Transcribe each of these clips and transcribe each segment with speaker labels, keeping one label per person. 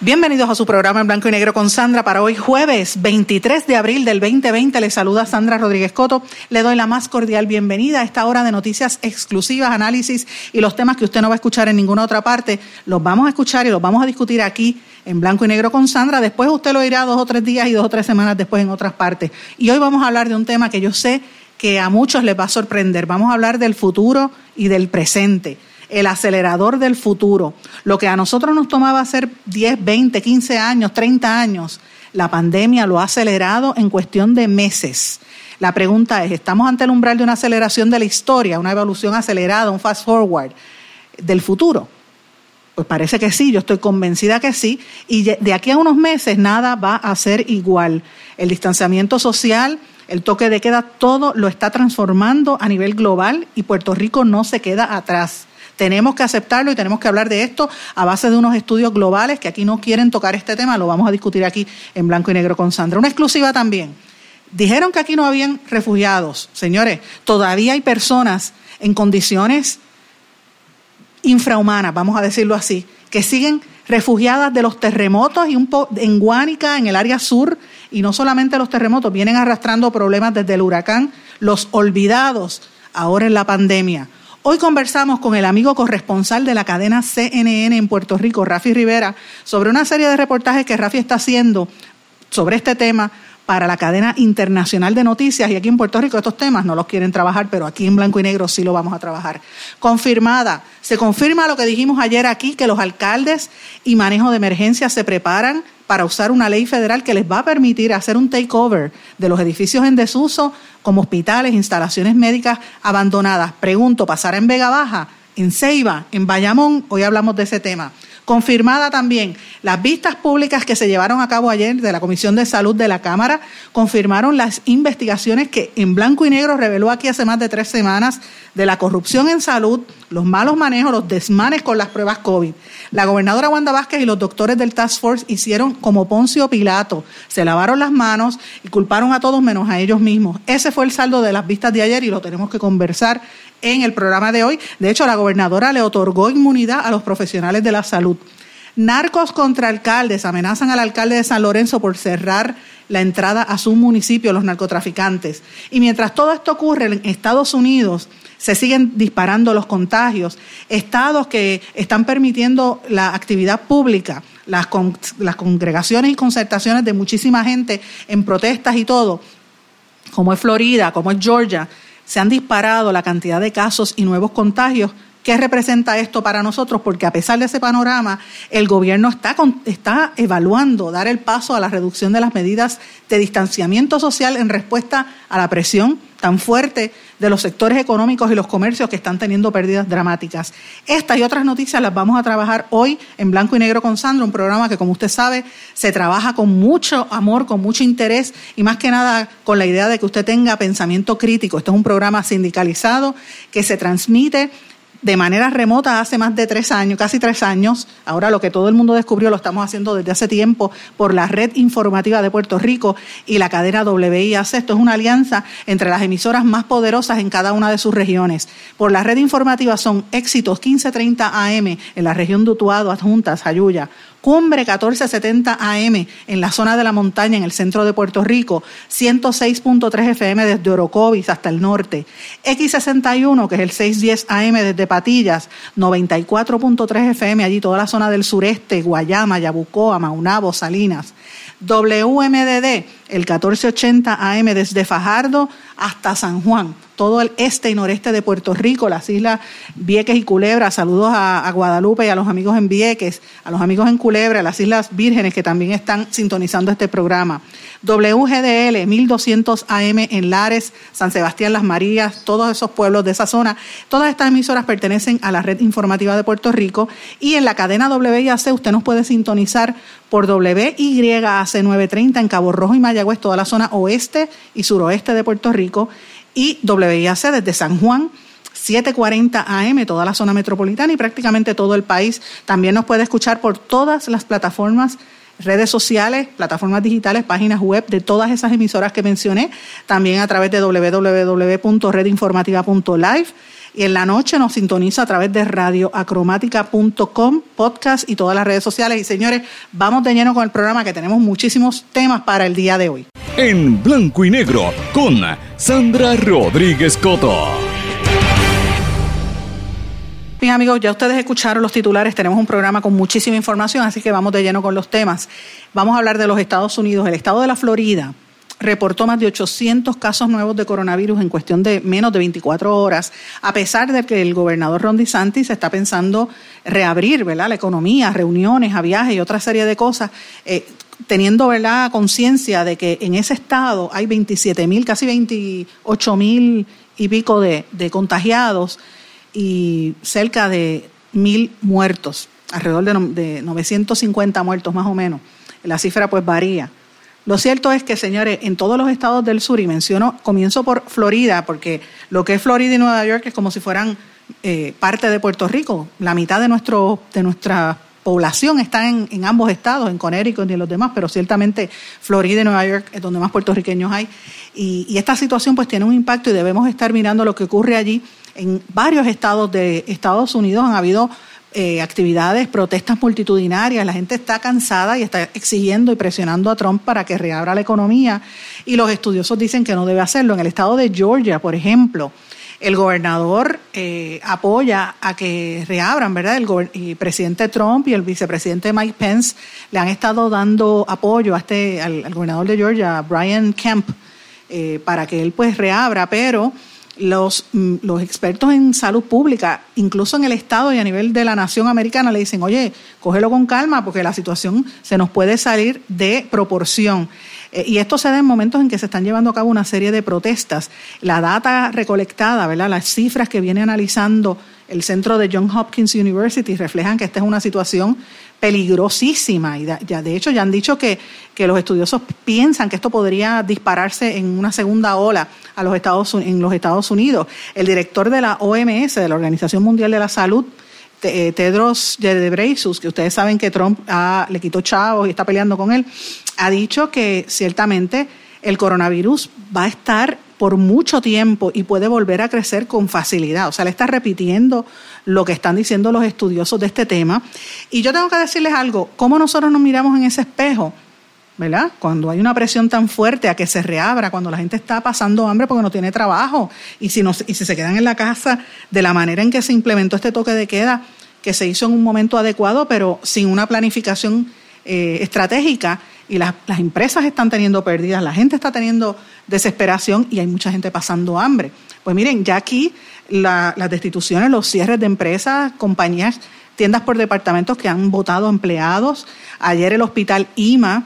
Speaker 1: Bienvenidos a su programa en blanco y negro con Sandra para hoy jueves 23 de abril del 2020. Les saluda Sandra Rodríguez Coto. Le doy la más cordial bienvenida a esta hora de noticias exclusivas, análisis y los temas que usted no va a escuchar en ninguna otra parte. Los vamos a escuchar y los vamos a discutir aquí en blanco y negro con Sandra. Después usted lo irá dos o tres días y dos o tres semanas después en otras partes. Y hoy vamos a hablar de un tema que yo sé que a muchos les va a sorprender. Vamos a hablar del futuro y del presente el acelerador del futuro. Lo que a nosotros nos tomaba hacer 10, 20, 15 años, 30 años, la pandemia lo ha acelerado en cuestión de meses. La pregunta es, ¿estamos ante el umbral de una aceleración de la historia, una evolución acelerada, un fast forward del futuro? Pues parece que sí, yo estoy convencida que sí, y de aquí a unos meses nada va a ser igual. El distanciamiento social, el toque de queda, todo lo está transformando a nivel global y Puerto Rico no se queda atrás. Tenemos que aceptarlo y tenemos que hablar de esto a base de unos estudios globales que aquí no quieren tocar este tema, lo vamos a discutir aquí en blanco y negro con Sandra. Una exclusiva también. Dijeron que aquí no habían refugiados. Señores, todavía hay personas en condiciones infrahumanas, vamos a decirlo así, que siguen refugiadas de los terremotos y un en Guánica, en el área sur, y no solamente los terremotos, vienen arrastrando problemas desde el huracán, los olvidados ahora en la pandemia. Hoy conversamos con el amigo corresponsal de la cadena CNN en Puerto Rico, Rafi Rivera, sobre una serie de reportajes que Rafi está haciendo sobre este tema para la cadena internacional de noticias y aquí en Puerto Rico estos temas no los quieren trabajar, pero aquí en blanco y negro sí lo vamos a trabajar. Confirmada, se confirma lo que dijimos ayer aquí, que los alcaldes y manejo de emergencia se preparan para usar una ley federal que les va a permitir hacer un takeover de los edificios en desuso como hospitales, instalaciones médicas abandonadas. Pregunto, ¿pasará en Vega Baja, en Ceiba, en Bayamón? Hoy hablamos de ese tema. Confirmada también las vistas públicas que se llevaron a cabo ayer de la Comisión de Salud de la Cámara, confirmaron las investigaciones que en blanco y negro reveló aquí hace más de tres semanas de la corrupción en salud, los malos manejos, los desmanes con las pruebas COVID. La gobernadora Wanda Vázquez y los doctores del Task Force hicieron como Poncio Pilato, se lavaron las manos y culparon a todos menos a ellos mismos. Ese fue el saldo de las vistas de ayer y lo tenemos que conversar en el programa de hoy. De hecho, la gobernadora le otorgó inmunidad a los profesionales de la salud. Narcos contra alcaldes amenazan al alcalde de San Lorenzo por cerrar la entrada a su municipio, los narcotraficantes. Y mientras todo esto ocurre en Estados Unidos, se siguen disparando los contagios. Estados que están permitiendo la actividad pública, las, congregaciones y concertaciones de muchísima gente en protestas y todo, como es Florida, como es Georgia, se han disparado la cantidad de casos y nuevos contagios. ¿Qué representa esto para nosotros? Porque a pesar de ese panorama, el gobierno está, está evaluando dar el paso a la reducción de las medidas de distanciamiento social en respuesta a la presión tan fuerte de los sectores económicos y los comercios que están teniendo pérdidas dramáticas. Estas y otras noticias las vamos a trabajar hoy en Blanco y Negro con Sandro, un programa que, como usted sabe, se trabaja con mucho amor, con mucho interés y más que nada con la idea de que usted tenga pensamiento crítico. Esto es un programa sindicalizado que se transmite de manera remota hace más de tres años, casi tres años. Ahora lo que todo el mundo descubrió lo estamos haciendo desde hace tiempo por la red informativa de Puerto Rico y la cadena WIAC. Esto es una alianza entre las emisoras más poderosas en cada una de sus regiones. Por la red informativa son éxitos 1530 AM en la región de Utuado, Adjuntas, Ayuya, Cumbre 1470 AM en la zona de la montaña en el centro de Puerto Rico, 106.3 FM desde Orocovis hasta el norte, X61 que es el 610 AM desde Patillas, 94.3 FM allí toda la zona del sureste, Guayama, Yabucoa, Maunabo, Salinas. WMDD el 1480 AM desde Fajardo hasta San Juan, todo el este y noreste de Puerto Rico, las islas Vieques y Culebra. Saludos a, Guadalupe y a los amigos en Vieques, a los amigos en Culebra, a las Islas Vírgenes que también están sintonizando este programa. WGDL 1200 AM en Lares, San Sebastián, Las Marías, todos esos pueblos de esa zona. Todas estas emisoras pertenecen a la red informativa de Puerto Rico y en la cadena WIAC usted nos puede sintonizar por WYAC 930 en Cabo Rojo y Mayagüez, toda la zona oeste y suroeste de Puerto Rico y WIAC desde San Juan 740 AM, toda la zona metropolitana y prácticamente todo el país. También nos puede escuchar por todas las plataformas redes sociales, plataformas digitales, páginas web de todas esas emisoras que mencioné, también a través de www.redinformativa.live y en la noche nos sintoniza a través de radioacromática.com, podcast y todas las redes sociales. Y señores, vamos de lleno con el programa que tenemos muchísimos temas para el día de hoy.
Speaker 2: En blanco y negro con Sandra Rodríguez Coto.
Speaker 1: Bien amigos, ya ustedes escucharon los titulares, tenemos un programa con muchísima información, así que vamos de lleno con los temas. Vamos a hablar de los Estados Unidos. El estado de la Florida reportó más de 800 casos nuevos de coronavirus en cuestión de menos de 24 horas, a pesar de que el gobernador Ron DeSantis está pensando reabrir ¿verdad? la economía, reuniones, a viajes y otra serie de cosas. Eh, teniendo ¿verdad? conciencia de que en ese estado hay 27 mil, casi 28 mil y pico de, de contagiados, y cerca de mil muertos, alrededor de, 950 muertos más o menos. La cifra pues varía. Lo cierto es que, señores, en todos los estados del sur, y menciono, comienzo por Florida, porque lo que es Florida y Nueva York es como si fueran eh, parte de Puerto Rico. La mitad de, nuestro, de nuestra población está en, ambos estados, en Connecticut y en los demás, pero ciertamente Florida y Nueva York es donde más puertorriqueños hay. Y, y esta situación pues tiene un impacto y debemos estar mirando lo que ocurre allí en varios estados de Estados Unidos han habido eh, actividades, protestas multitudinarias, la gente está cansada y está exigiendo y presionando a Trump para que reabra la economía y los estudiosos dicen que no debe hacerlo. En el estado de Georgia, por ejemplo, el gobernador eh, apoya a que reabran, ¿verdad? El, presidente Trump y el vicepresidente Mike Pence le han estado dando apoyo a este, al, gobernador de Georgia, Brian Kemp, eh, para que él pues reabra, pero los, mm, los expertos en salud pública, incluso en el Estado y a nivel de la nación americana, le dicen, oye, cógelo con calma porque la situación se nos puede salir de proporción. Eh, y esto se da en momentos en que se están llevando a cabo una serie de protestas. La data recolectada, ¿verdad? las cifras que viene analizando el centro de John Hopkins University reflejan que esta es una situación peligrosísima. Y ya, de hecho ya han dicho que, que, los estudiosos piensan que esto podría dispararse en una segunda ola a los Estados, en los Estados Unidos. El director de la OMS, de la Organización Mundial de la Salud, eh, Tedros Ghebreyesus, que ustedes saben que Trump le quitó chavos y está peleando con él, ha dicho que ciertamente el coronavirus va a estar por mucho tiempo y puede volver a crecer con facilidad. O sea, le está repitiendo lo que están diciendo los estudiosos de este tema. Y yo tengo que decirles algo, ¿cómo nosotros nos miramos en ese espejo? ¿verdad? Cuando hay una presión tan fuerte a que se reabra, cuando la gente está pasando hambre porque no tiene trabajo y si, no, y si se quedan en la casa de la manera en que se implementó este toque de queda, que se hizo en un momento adecuado, pero sin una planificación eh, estratégica y las, las empresas están teniendo pérdidas, la gente está teniendo desesperación y hay mucha gente pasando hambre. Pues miren, ya aquí las destituciones, los cierres de empresas, compañías, tiendas por departamentos que han votado empleados. Ayer el hospital IMA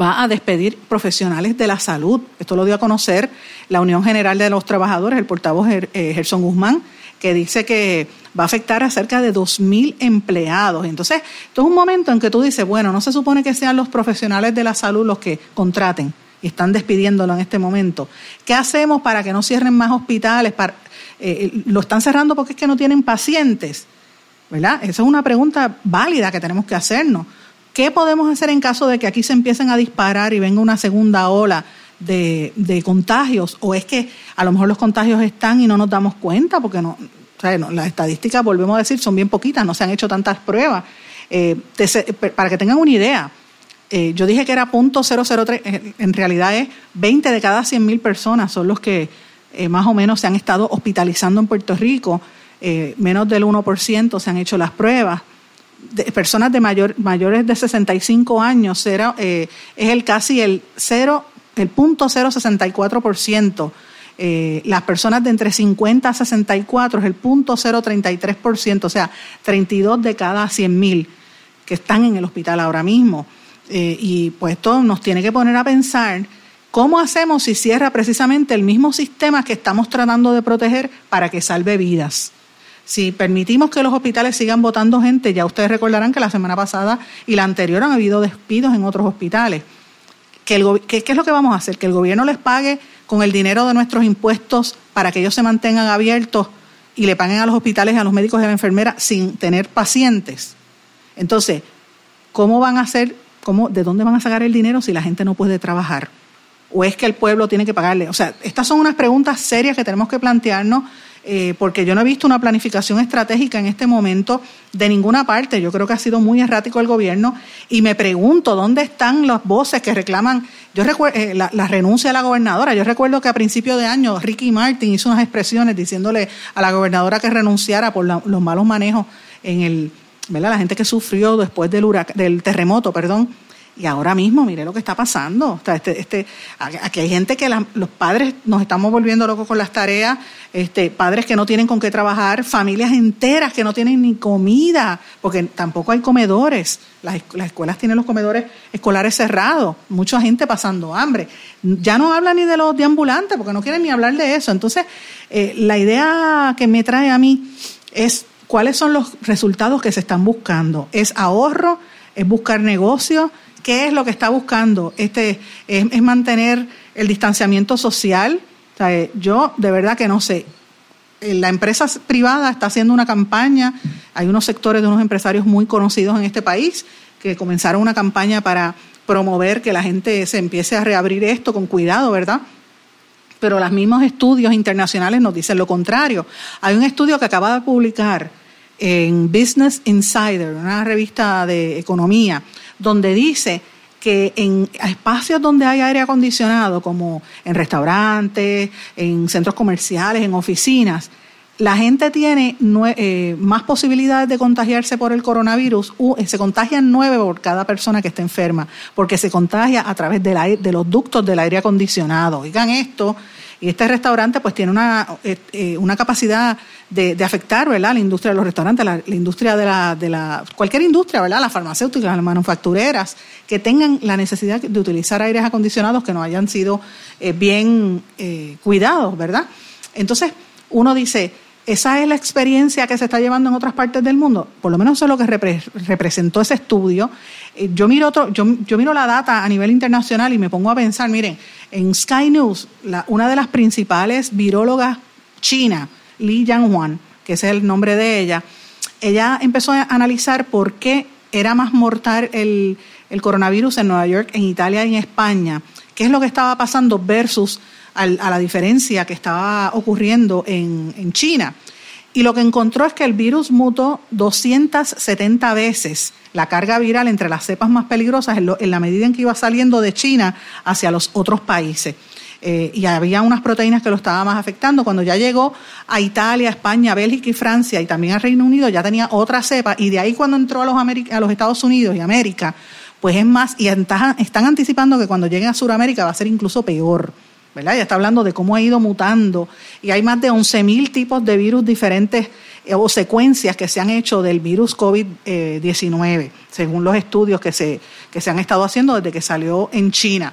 Speaker 1: va a despedir profesionales de la salud. Esto lo dio a conocer la Unión General de los Trabajadores, el portavoz eh, Gerson Guzmán, que dice que va a afectar a cerca de 2.000 empleados. Entonces, esto es un momento en que tú dices, bueno, no se supone que sean los profesionales de la salud los que contraten y están despidiéndolo en este momento. ¿Qué hacemos para que no cierren más hospitales? Para, eh, lo están cerrando porque es que no tienen pacientes. ¿Verdad? Esa es una pregunta válida que tenemos que hacernos. ¿Qué podemos hacer en caso de que aquí se empiecen a disparar y venga una segunda ola de, contagios? ¿O es que a lo mejor los contagios están y no nos damos cuenta? Porque no, las estadísticas, volvemos a decir, son bien poquitas, no se han hecho tantas pruebas. Eh, para que tengan una idea, eh, yo dije que era .003, en realidad es 20 de cada 100 mil personas son los que eh, más o menos se han estado hospitalizando en Puerto Rico, eh, menos del 1% se han hecho las pruebas. personas de mayor, mayores de 65 años era, eh, es el casi el 0, el punto 064%. Eh, las personas de entre 50 a 64 es el punto 033%, o sea, 32 de cada 100 mil que están en el hospital ahora mismo. Eh, y pues esto nos tiene que poner a pensar cómo hacemos si cierra precisamente el mismo sistema que estamos tratando de proteger para que salve vidas. Si permitimos que los hospitales sigan votando gente, ya ustedes recordarán que la semana pasada y la anterior han habido despidos en otros hospitales. ¿Qué, es lo que vamos a hacer? Que el gobierno les pague con el dinero de nuestros impuestos para que ellos se mantengan abiertos y le paguen a los hospitales, a los médicos y a la enfermera sin tener pacientes. Entonces, ¿cómo van a hacer, cómo, de dónde van a sacar el dinero si la gente no puede trabajar? ¿O es que el pueblo tiene que pagarle? O sea, estas son unas preguntas serias que tenemos que plantearnos eh, porque yo no he visto una planificación estratégica en este momento de ninguna parte. Yo creo que ha sido muy errático el gobierno y me pregunto dónde están las voces que reclaman yo recuerdo eh, la, renuncia de la gobernadora. Yo recuerdo que a principio de año Ricky Martin hizo unas expresiones diciéndole a la gobernadora que renunciara por los malos manejos en el, ¿verdad? La gente que sufrió después del del terremoto, perdón y ahora mismo, mire lo que está pasando. este, este, aquí hay gente que los padres nos estamos volviendo locos con las tareas, este, padres que no tienen con qué trabajar, familias enteras que no tienen ni comida, porque tampoco hay comedores. Las, escuelas tienen los comedores escolares cerrados, mucha gente pasando hambre. Ya no habla ni de los deambulantes, porque no quieren ni hablar de eso. Entonces, eh, la idea que me trae a mí es cuáles son los resultados que se están buscando. ¿Es ahorro? ¿Es buscar negocios? ¿Qué es lo que está buscando? Este, es, mantener el distanciamiento social. yo de verdad que no sé. Eh, la empresa privada está haciendo una campaña. Hay unos sectores de unos empresarios muy conocidos en este país que comenzaron una campaña para promover que la gente se empiece a reabrir esto con cuidado, ¿verdad? Pero los mismos estudios internacionales nos dicen lo contrario. Hay un estudio que acaba de publicar en Business Insider, una revista de economía, donde dice que en espacios donde hay aire acondicionado, como en restaurantes, en centros comerciales, en oficinas, la gente tiene eh, más posibilidades de contagiarse por el coronavirus. Eh, se contagian nueve por cada persona que esté enferma, porque se contagia a través de los ductos del aire acondicionado. Oigan esto, y este restaurante pues tiene una, eh, eh, una capacidad de, afectar, ¿verdad? La industria de los restaurantes, la, industria de la, de la, cualquier industria, ¿verdad? Las farmacéuticas, las manufactureras, que tengan la necesidad de utilizar aires acondicionados que no hayan sido eh, bien cuidados, ¿verdad? Entonces, uno dice, esa es la experiencia que se está llevando en otras partes del mundo. Por lo menos eso es lo que representó ese estudio. Eh, yo miro, otro, yo, miro la data a nivel internacional y me pongo a pensar, miren, en Sky News, una de las principales virólogas china, Li Yanghuan, que es el nombre de ella, ella empezó a analizar por qué era más mortal el, el coronavirus en Nueva York, en Italia y en España. ¿Qué es lo que estaba pasando versus a la diferencia que estaba ocurriendo en, China. Y lo que encontró es que el virus mutó 270 veces la carga viral entre las cepas más peligrosas en, la medida en que iba saliendo de China hacia los otros países. Eh, y había unas proteínas que lo estaban más afectando. Cuando ya llegó a Italia, España, Bélgica y Francia y también al Reino Unido, ya tenía otra cepa. Y de ahí cuando entró a los, a los Estados Unidos y América, pues es más, y están anticipando que cuando lleguen a Sudamérica va a ser incluso peor. ¿Verdad? Ya está hablando de cómo ha ido mutando y hay más de 11.000 tipos de virus diferentes eh, o secuencias que se han hecho del virus COVID-19, según los estudios que se, que se han estado haciendo desde que salió en China.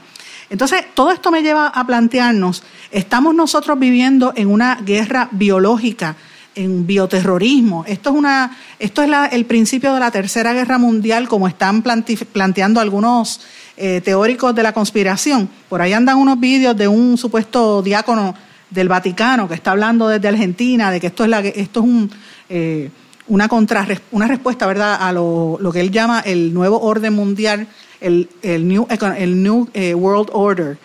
Speaker 1: Entonces, todo esto me lleva a plantearnos, ¿estamos nosotros viviendo en una guerra biológica, en bioterrorismo? Esto es, una, esto es el principio de la Tercera Guerra Mundial, como están planteando algunos eh, teóricos de la conspiración. Por ahí andan unos vídeos de un supuesto diácono del Vaticano que está hablando desde Argentina de que esto es, la, esto es un, eh, una, una respuesta ¿verdad? a lo, lo, que él llama el nuevo orden mundial, el, el New, el new eh, World Order.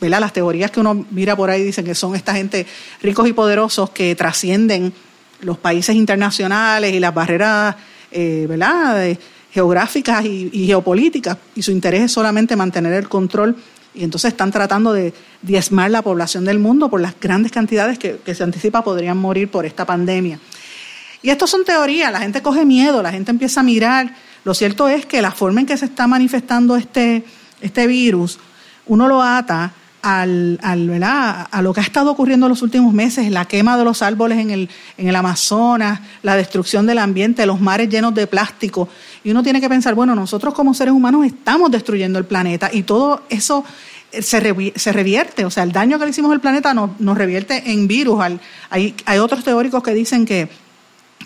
Speaker 1: Las teorías que uno mira por ahí dicen que son esta gente ricos y poderosos que trascienden los países internacionales y las barreras ¿verdad? Geográficas y, geopolíticas, y su interés es solamente mantener el control. Y entonces están tratando de diezmar la población del mundo por las grandes cantidades que, se anticipa podrían morir por esta pandemia. Y esto son teorías, la gente coge miedo, la gente empieza a mirar. Lo cierto es que la forma en que se está manifestando este, este virus, uno lo ata al, al, a lo que ha estado ocurriendo en los últimos meses, la quema de los árboles en el, en el Amazonas, la destrucción del ambiente, los mares llenos de plástico. Y uno tiene que pensar, bueno, nosotros como seres humanos estamos destruyendo el planeta y todo eso se, revierte, o sea, el daño que le hicimos al planeta nos, nos revierte en virus. hay, hay otros teóricos que dicen que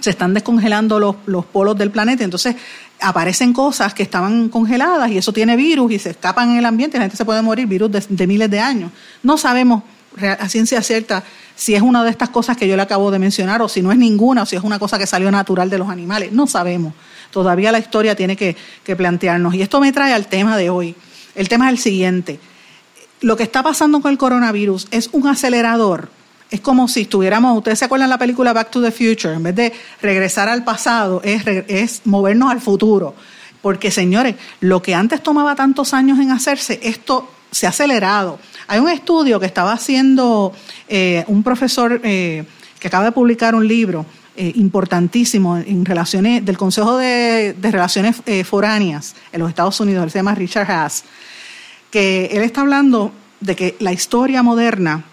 Speaker 1: se están descongelando los, los polos del planeta, entonces aparecen cosas que estaban congeladas y eso tiene virus y se escapan en el ambiente la gente se puede morir, virus de, miles de años. No sabemos a ciencia cierta si es una de estas cosas que yo le acabo de mencionar o si no es ninguna o si es una cosa que salió natural de los animales. No sabemos. Todavía la historia tiene que, que plantearnos. Y esto me trae al tema de hoy. El tema es el siguiente lo que está pasando con el coronavirus es un acelerador. Es como si estuviéramos, ustedes se acuerdan la película Back to the Future, en vez de regresar al pasado, es, movernos al futuro. Porque, señores, lo que antes tomaba tantos años en hacerse, esto se ha acelerado. Hay un estudio que estaba haciendo eh, un profesor eh, que acaba de publicar un libro eh, importantísimo en relaciones del Consejo de, Relaciones Foráneas en los Estados Unidos, él se llama Richard Haas que él está hablando de que la historia moderna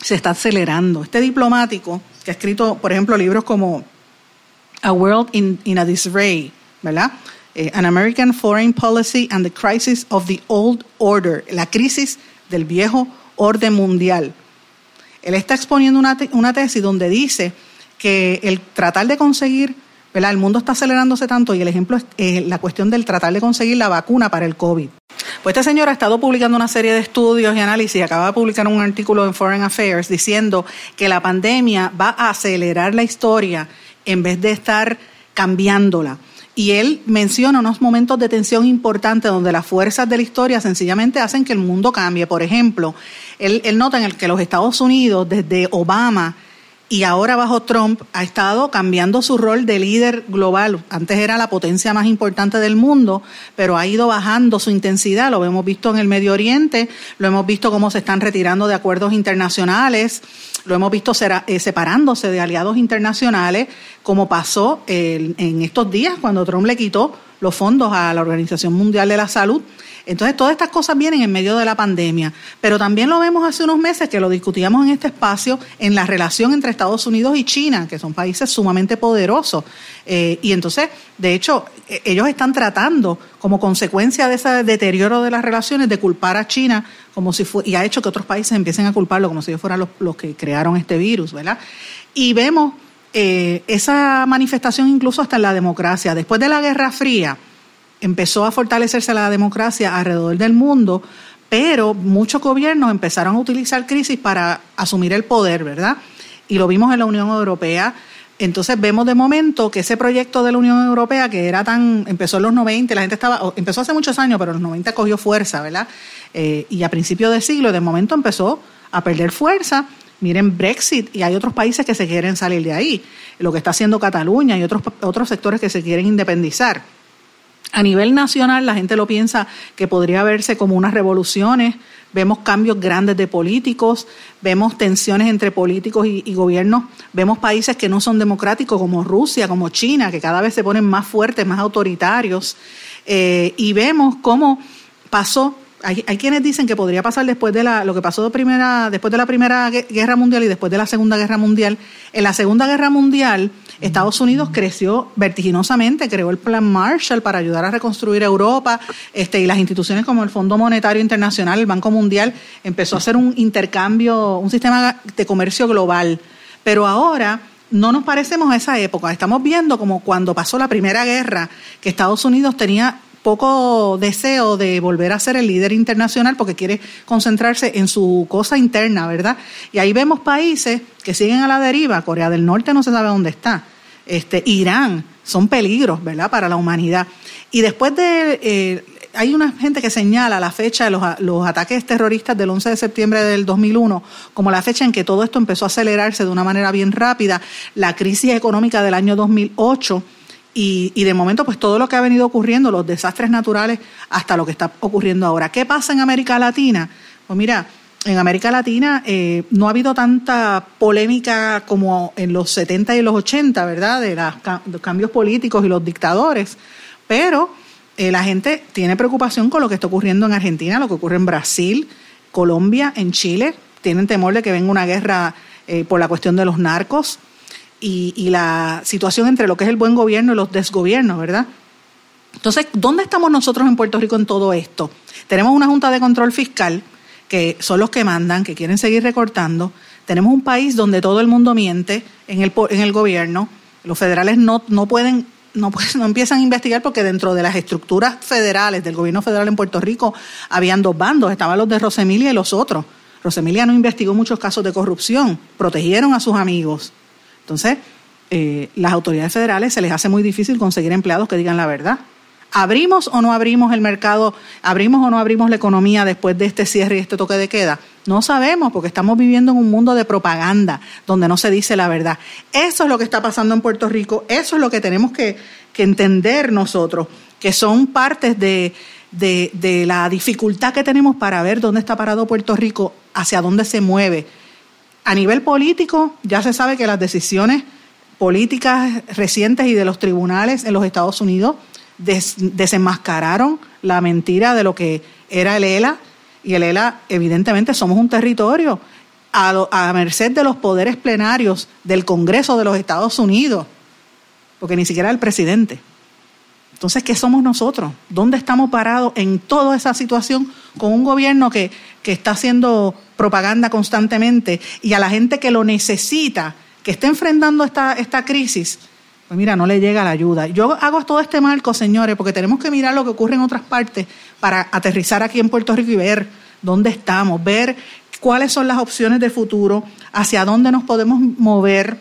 Speaker 1: se está acelerando. Este diplomático, que ha escrito, por ejemplo, libros como A World in, a Disarray, ¿verdad? Eh, An American Foreign Policy and the Crisis of the Old Order, la crisis del viejo orden mundial. Él está exponiendo una, una tesis donde dice que el tratar de conseguir, ¿verdad? El mundo está acelerándose tanto y el ejemplo es la cuestión del tratar de conseguir la vacuna para el COVID. Pues este señor ha estado publicando una serie de estudios y análisis acaba de publicar un artículo en Foreign Affairs diciendo que la pandemia va a acelerar la historia en vez de estar cambiándola. Y él menciona unos momentos de tensión importantes donde las fuerzas de la historia sencillamente hacen que el mundo cambie. Por ejemplo, él nota en el que los Estados Unidos, desde Obama, y ahora bajo Trump ha estado cambiando su rol de líder global. Antes era la potencia más importante del mundo, pero ha ido bajando su intensidad. Lo hemos visto en el Medio Oriente, lo hemos visto cómo se están retirando de acuerdos internacionales, lo hemos visto eh, separándose de aliados internacionales, como pasó en estos días cuando Trump le quitó los fondos a la Organización Mundial de la Salud entonces, todas estas cosas vienen en medio de la pandemia, pero también lo vemos hace unos meses que lo discutíamos en este espacio en la relación entre Estados Unidos y China, que son países sumamente poderosos. Eh, y entonces, de hecho, e, ellos están tratando, como consecuencia de ese deterioro de las relaciones, de culpar a China como si y ha hecho que otros países empiecen a culparlo como si ellos fueran los, que crearon este virus, ¿verdad? Y vemos eh, esa manifestación incluso hasta en la democracia. Después de la Guerra Fría, empezó a fortalecerse la democracia alrededor del mundo, pero muchos gobiernos empezaron a utilizar crisis para asumir el poder, ¿verdad? Y lo vimos en la Unión Europea. Entonces vemos de momento que ese proyecto de la Unión Europea, que era tan, empezó en los 90, la gente estaba, empezó hace muchos años, pero en los 90 cogió fuerza, ¿verdad? Eh, y a principios de siglo, de momento empezó a perder fuerza. Miren Brexit y hay otros países que se quieren salir de ahí. Lo que está haciendo Cataluña y otros, otros sectores que se quieren independizar. A nivel nacional, la gente lo piensa que podría verse como unas revoluciones. Vemos cambios grandes de políticos, vemos tensiones entre políticos y, gobiernos, vemos países que no son democráticos como Rusia, como China, que cada vez se ponen más fuertes, más autoritarios, eh, y vemos cómo pasó hay, quienes dicen que podría pasar después de la, lo que pasó de primera, después de la Primera Guerra Mundial y después de la Segunda Guerra Mundial. En la Segunda Guerra Mundial, Estados Unidos creció vertiginosamente, creó el Plan Marshall para ayudar a reconstruir Europa, este, y las instituciones como el Fondo Monetario Internacional, el Banco Mundial, empezó a hacer un intercambio, un sistema de comercio global. Pero ahora no nos parecemos a esa época. Estamos viendo como cuando pasó la Primera Guerra, que Estados Unidos tenía poco deseo de volver a ser el líder internacional porque quiere concentrarse en su cosa interna, ¿verdad? Y ahí vemos países que siguen a la deriva. Corea del Norte no se sabe dónde está. Este, Irán, son peligros, ¿verdad?, para la humanidad. Y después de... Eh, hay una gente que señala la fecha de los, los, ataques terroristas del 11 de septiembre del 2001 como la fecha en que todo esto empezó a acelerarse de una manera bien rápida. La crisis económica del año 2008 y, y, de momento, pues todo lo que ha venido ocurriendo, los desastres naturales, hasta lo que está ocurriendo ahora. ¿Qué pasa en América Latina? Pues mira, en América Latina eh, no ha habido tanta polémica como en los 70 y los 80, ¿verdad? De los cambios políticos y los dictadores, pero eh, la gente tiene preocupación con lo que está ocurriendo en Argentina, lo que ocurre en Brasil, Colombia, en Chile, tienen temor de que venga una guerra eh, por la cuestión de los narcos y, y la situación entre lo que es el buen gobierno y los desgobiernos, ¿verdad? Entonces, ¿dónde estamos nosotros en Puerto Rico en todo esto? Tenemos una Junta de Control Fiscal que son los que mandan, que quieren seguir recortando. Tenemos un país donde todo el mundo miente en el, en el gobierno. Los federales no, no pueden no, no empiezan a investigar porque dentro de las estructuras federales del gobierno federal en Puerto Rico habían dos bandos, estaban los de Rosemilia y los otros. Rosemilia no investigó muchos casos de corrupción, protegieron a sus amigos. Entonces, eh, las autoridades federales se les hace muy difícil conseguir empleados que digan la verdad. ¿Abrimos o no abrimos el mercado? ¿Abrimos o no abrimos la economía después de este cierre y este toque de queda? No sabemos porque estamos viviendo en un mundo de propaganda donde no se dice la verdad. Eso es lo que está pasando en Puerto Rico, eso es lo que tenemos que, entender nosotros, que son partes de, de la dificultad que tenemos para ver dónde está parado Puerto Rico, hacia dónde se mueve. A nivel político, ya se sabe que las decisiones políticas recientes y de los tribunales en los Estados Unidos desenmascararon la mentira de lo que era el ELA. Y el ELA, evidentemente, somos un territorio a, merced de los poderes plenarios del Congreso de los Estados Unidos, porque ni siquiera el presidente. Entonces, ¿qué somos nosotros? ¿Dónde estamos parados en toda esa situación con un gobierno que, que está haciendo propaganda constantemente y a la gente que lo necesita, que está enfrentando esta, esta crisis, pues mira, no le llega la ayuda. Yo hago todo este marco, señores, porque tenemos que mirar lo que ocurre en otras partes para aterrizar aquí en Puerto Rico y ver dónde estamos, ver cuáles son las opciones de futuro, hacia dónde nos podemos mover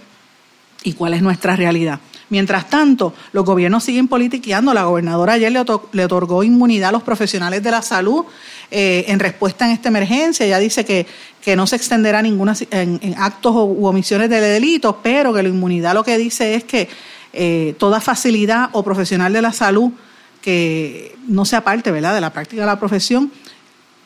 Speaker 1: y cuál es nuestra realidad. Mientras tanto, los gobiernos siguen politiqueando. La gobernadora ayer le, otorgó inmunidad a los profesionales de la salud eh, en respuesta a esta emergencia. Ella dice que, que no se extenderá ninguna en, actos u omisiones de delitos, pero que la inmunidad lo que dice es que eh, toda facilidad o profesional de la salud que no sea parte ¿verdad? de la práctica de la profesión,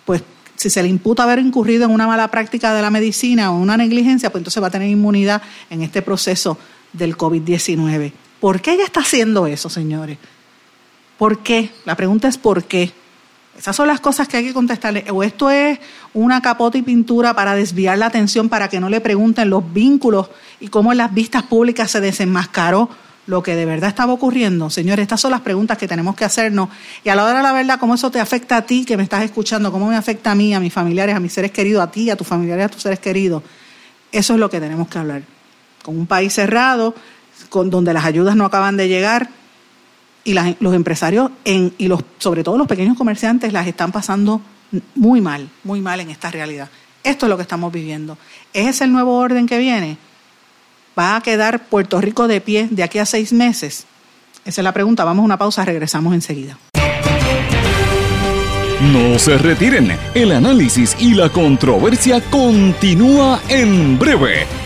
Speaker 1: pues si se le imputa haber incurrido en una mala práctica de la medicina o una negligencia, pues entonces va a tener inmunidad en este proceso del COVID-19. ¿Por qué ella está haciendo eso, señores? ¿Por qué? La pregunta es ¿por qué? Esas son las cosas que hay que contestarle. O esto es una capota y pintura para desviar la atención para que no le pregunten los vínculos y cómo en las vistas públicas se desenmascaró lo que de verdad estaba ocurriendo? Señores, estas son las preguntas que tenemos que hacernos. Y a la hora de la verdad, ¿cómo eso te afecta a ti que me estás escuchando? ¿Cómo me afecta a mí, a mis familiares, a mis seres queridos, a ti, a tus familiares, a tus seres queridos? Eso es lo que tenemos que hablar. Con un país cerrado, con, donde las ayudas no acaban de llegar y los empresarios, y sobre todo los pequeños comerciantes, las están pasando muy mal, muy mal en esta realidad. Esto es lo que estamos viviendo. ¿Es el nuevo orden que viene? ¿Va a quedar Puerto Rico de pie de aquí a seis meses? Esa es la pregunta. Vamos a una pausa, regresamos enseguida.
Speaker 2: No se retiren, el análisis y la controversia continúa en breve,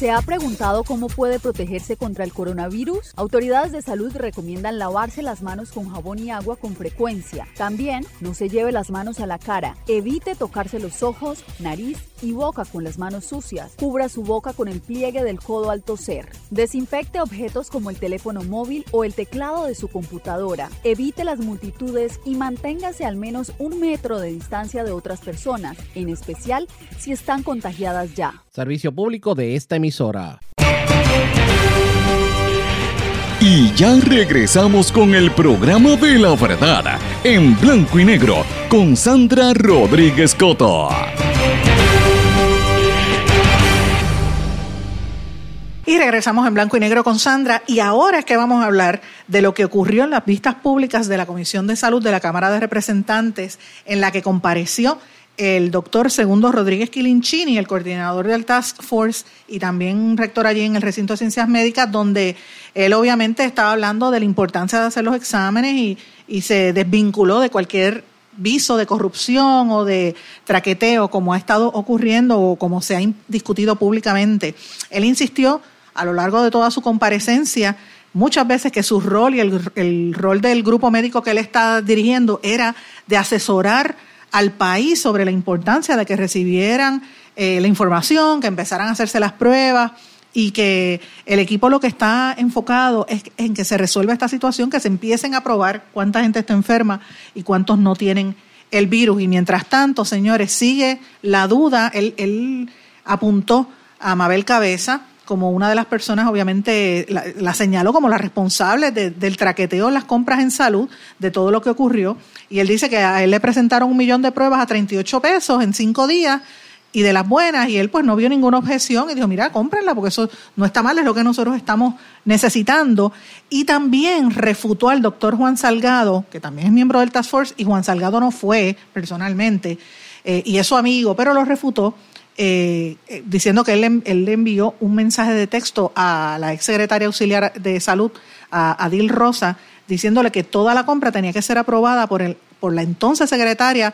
Speaker 3: ¿Se ha preguntado cómo puede protegerse contra el coronavirus? Autoridades de salud recomiendan lavarse las manos con jabón y agua con frecuencia. También no se lleve las manos a la cara. Evite tocarse los ojos, nariz y boca con las manos sucias. Cubra su boca con el pliegue del codo al toser. Desinfecte objetos como el teléfono móvil o el teclado de su computadora. Evite las multitudes y manténgase al menos un metro de distancia de otras personas, en especial si están contagiadas ya.
Speaker 4: Servicio público de esta emisora.
Speaker 2: Y ya regresamos con el programa de la verdad en blanco y negro con Sandra Rodríguez Coto.
Speaker 1: Y regresamos en blanco y negro con Sandra y ahora es que vamos a hablar de lo que ocurrió en las vistas públicas de la Comisión de Salud de la Cámara de Representantes en la que compareció el doctor Segundo Rodríguez Quilinchini, el coordinador del Task Force y también rector allí en el recinto de ciencias médicas, donde él obviamente estaba hablando de la importancia de hacer los exámenes y, y se desvinculó de cualquier viso de corrupción o de traqueteo como ha estado ocurriendo o como se ha discutido públicamente. Él insistió a lo largo de toda su comparecencia muchas veces que su rol y el, rol del grupo médico que él está dirigiendo era de asesorar al país sobre la importancia de que recibieran eh, la información, que empezaran a hacerse las pruebas y que el equipo lo que está enfocado es en que se resuelva esta situación, que se empiecen a probar cuánta gente está enferma y cuántos no tienen el virus. Y mientras tanto, señores, sigue la duda. Él, él apuntó a Mabel Cabeza como una de las personas, obviamente, la, señaló como la responsable del traqueteo en las compras en salud, de todo lo que ocurrió. Y él dice que a él le presentaron un millón de pruebas a 38 pesos en cinco días y de las buenas, y él pues no vio ninguna objeción y dijo, mira, cómprenla, porque eso no está mal, es lo que nosotros estamos necesitando. Y también refutó al doctor Juan Salgado, que también es miembro del Task Force, y Juan Salgado no fue personalmente, eh, y es su amigo, pero lo refutó, eh, eh, diciendo que él, él, le envió un mensaje de texto a la ex secretaria auxiliar de salud, a Adil Rosa, diciéndole que toda la compra tenía que ser aprobada por, el, por la entonces secretaria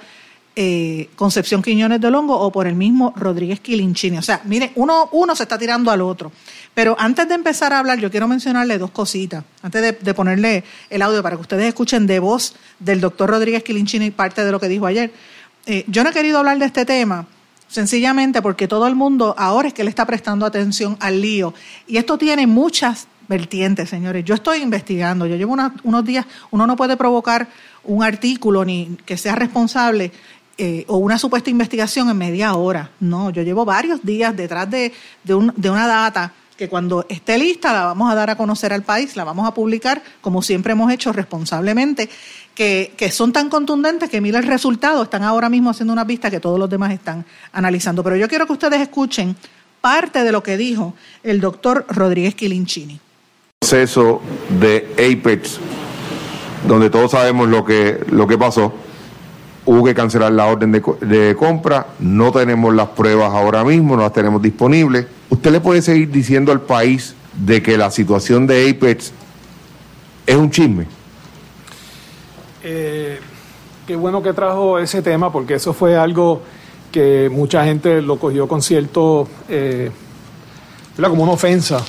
Speaker 1: eh, Concepción Quiñones de Longo o por el mismo Rodríguez Quilinchini. O sea, mire, uno, uno se está tirando al otro. Pero antes de empezar a hablar, yo quiero mencionarle dos cositas, antes de, ponerle el audio para que ustedes escuchen de voz del doctor Rodríguez Quilinchini parte de lo que dijo ayer. Eh, yo no he querido hablar de este tema sencillamente porque todo el mundo ahora es que le está prestando atención al lío. Y esto tiene muchas vertientes, señores. Yo estoy investigando, yo llevo unos días, uno no puede provocar un artículo ni que sea responsable eh, o una supuesta investigación en media hora. No, yo llevo varios días detrás de, de, una data que cuando esté lista la vamos a dar a conocer al país, la vamos a publicar como siempre hemos hecho responsablemente, que, son tan contundentes que mira el resultado, están ahora mismo haciendo una vista que todos los demás están analizando. Pero yo quiero que ustedes escuchen parte de lo que dijo el doctor Rodríguez Quilinchini.
Speaker 5: Proceso de Apex, donde todos sabemos lo que, lo que pasó hubo que cancelar la orden de, compra, no tenemos las pruebas ahora mismo, no las tenemos disponibles. ¿Usted le puede seguir diciendo al país de que la situación de Apex es un chisme?
Speaker 6: Eh, qué bueno que trajo ese tema, porque eso fue algo que mucha gente lo cogió con cierto, eh, como una ofensa.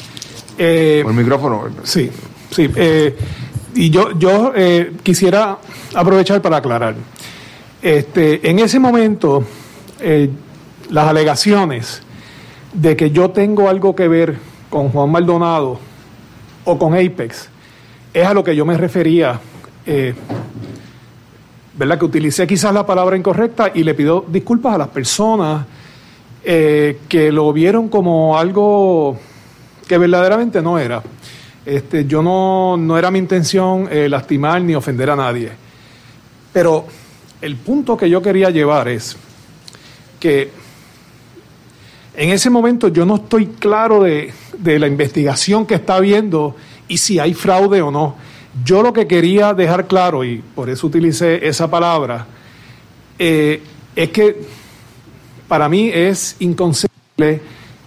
Speaker 5: Eh, el micrófono.
Speaker 6: Sí, sí. Eh, y yo, yo quisiera aprovechar para aclarar. Este, en ese momento, las alegaciones de que yo tengo algo que ver con Juan Maldonado o con Apex es a lo que yo me refería. Eh, ¿Verdad? Que utilicé quizás la palabra incorrecta y le pido disculpas a las personas eh, que lo vieron como algo que verdaderamente no era. Este, yo no, no era mi intención lastimar ni ofender a nadie. Pero el punto que yo quería llevar es que en ese momento yo no estoy claro de, la investigación que está habiendo y si hay fraude o no. Yo lo que quería dejar claro, y por eso utilicé esa palabra, eh, es que para mí es inconcebible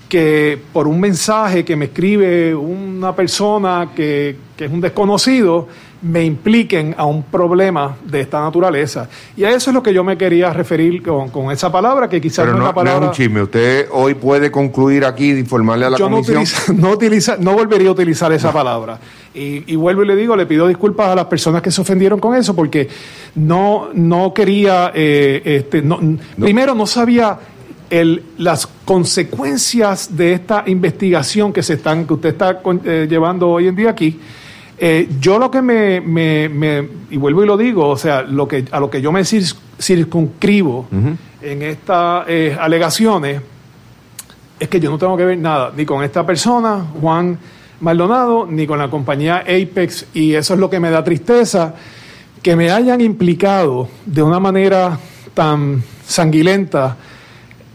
Speaker 6: que por un mensaje que me escribe una persona que, que es un desconocido, me impliquen a un problema de esta naturaleza. Y a eso es lo que yo me quería referir con, esa palabra, que quizás no, es una palabra...
Speaker 5: No es un chisme. Usted hoy puede concluir aquí de informarle a la comisión...
Speaker 6: No, utiliza, no, volvería a utilizar esa palabra. Y, vuelvo y le digo, le pido disculpas a las personas que se ofendieron con eso, porque no, no quería... Eh, este, primero, no sabía el, las consecuencias de esta investigación que se están que usted está eh, llevando hoy en día aquí. Eh, yo lo que me, me, y vuelvo y lo digo, o sea, lo que, a lo que yo me circunscribo en estas eh, alegaciones es que yo no tengo que ver nada, ni con esta persona, Juan Maldonado, ni con la compañía Apex, y eso es lo que me da tristeza, que me hayan implicado de una manera tan sanguilenta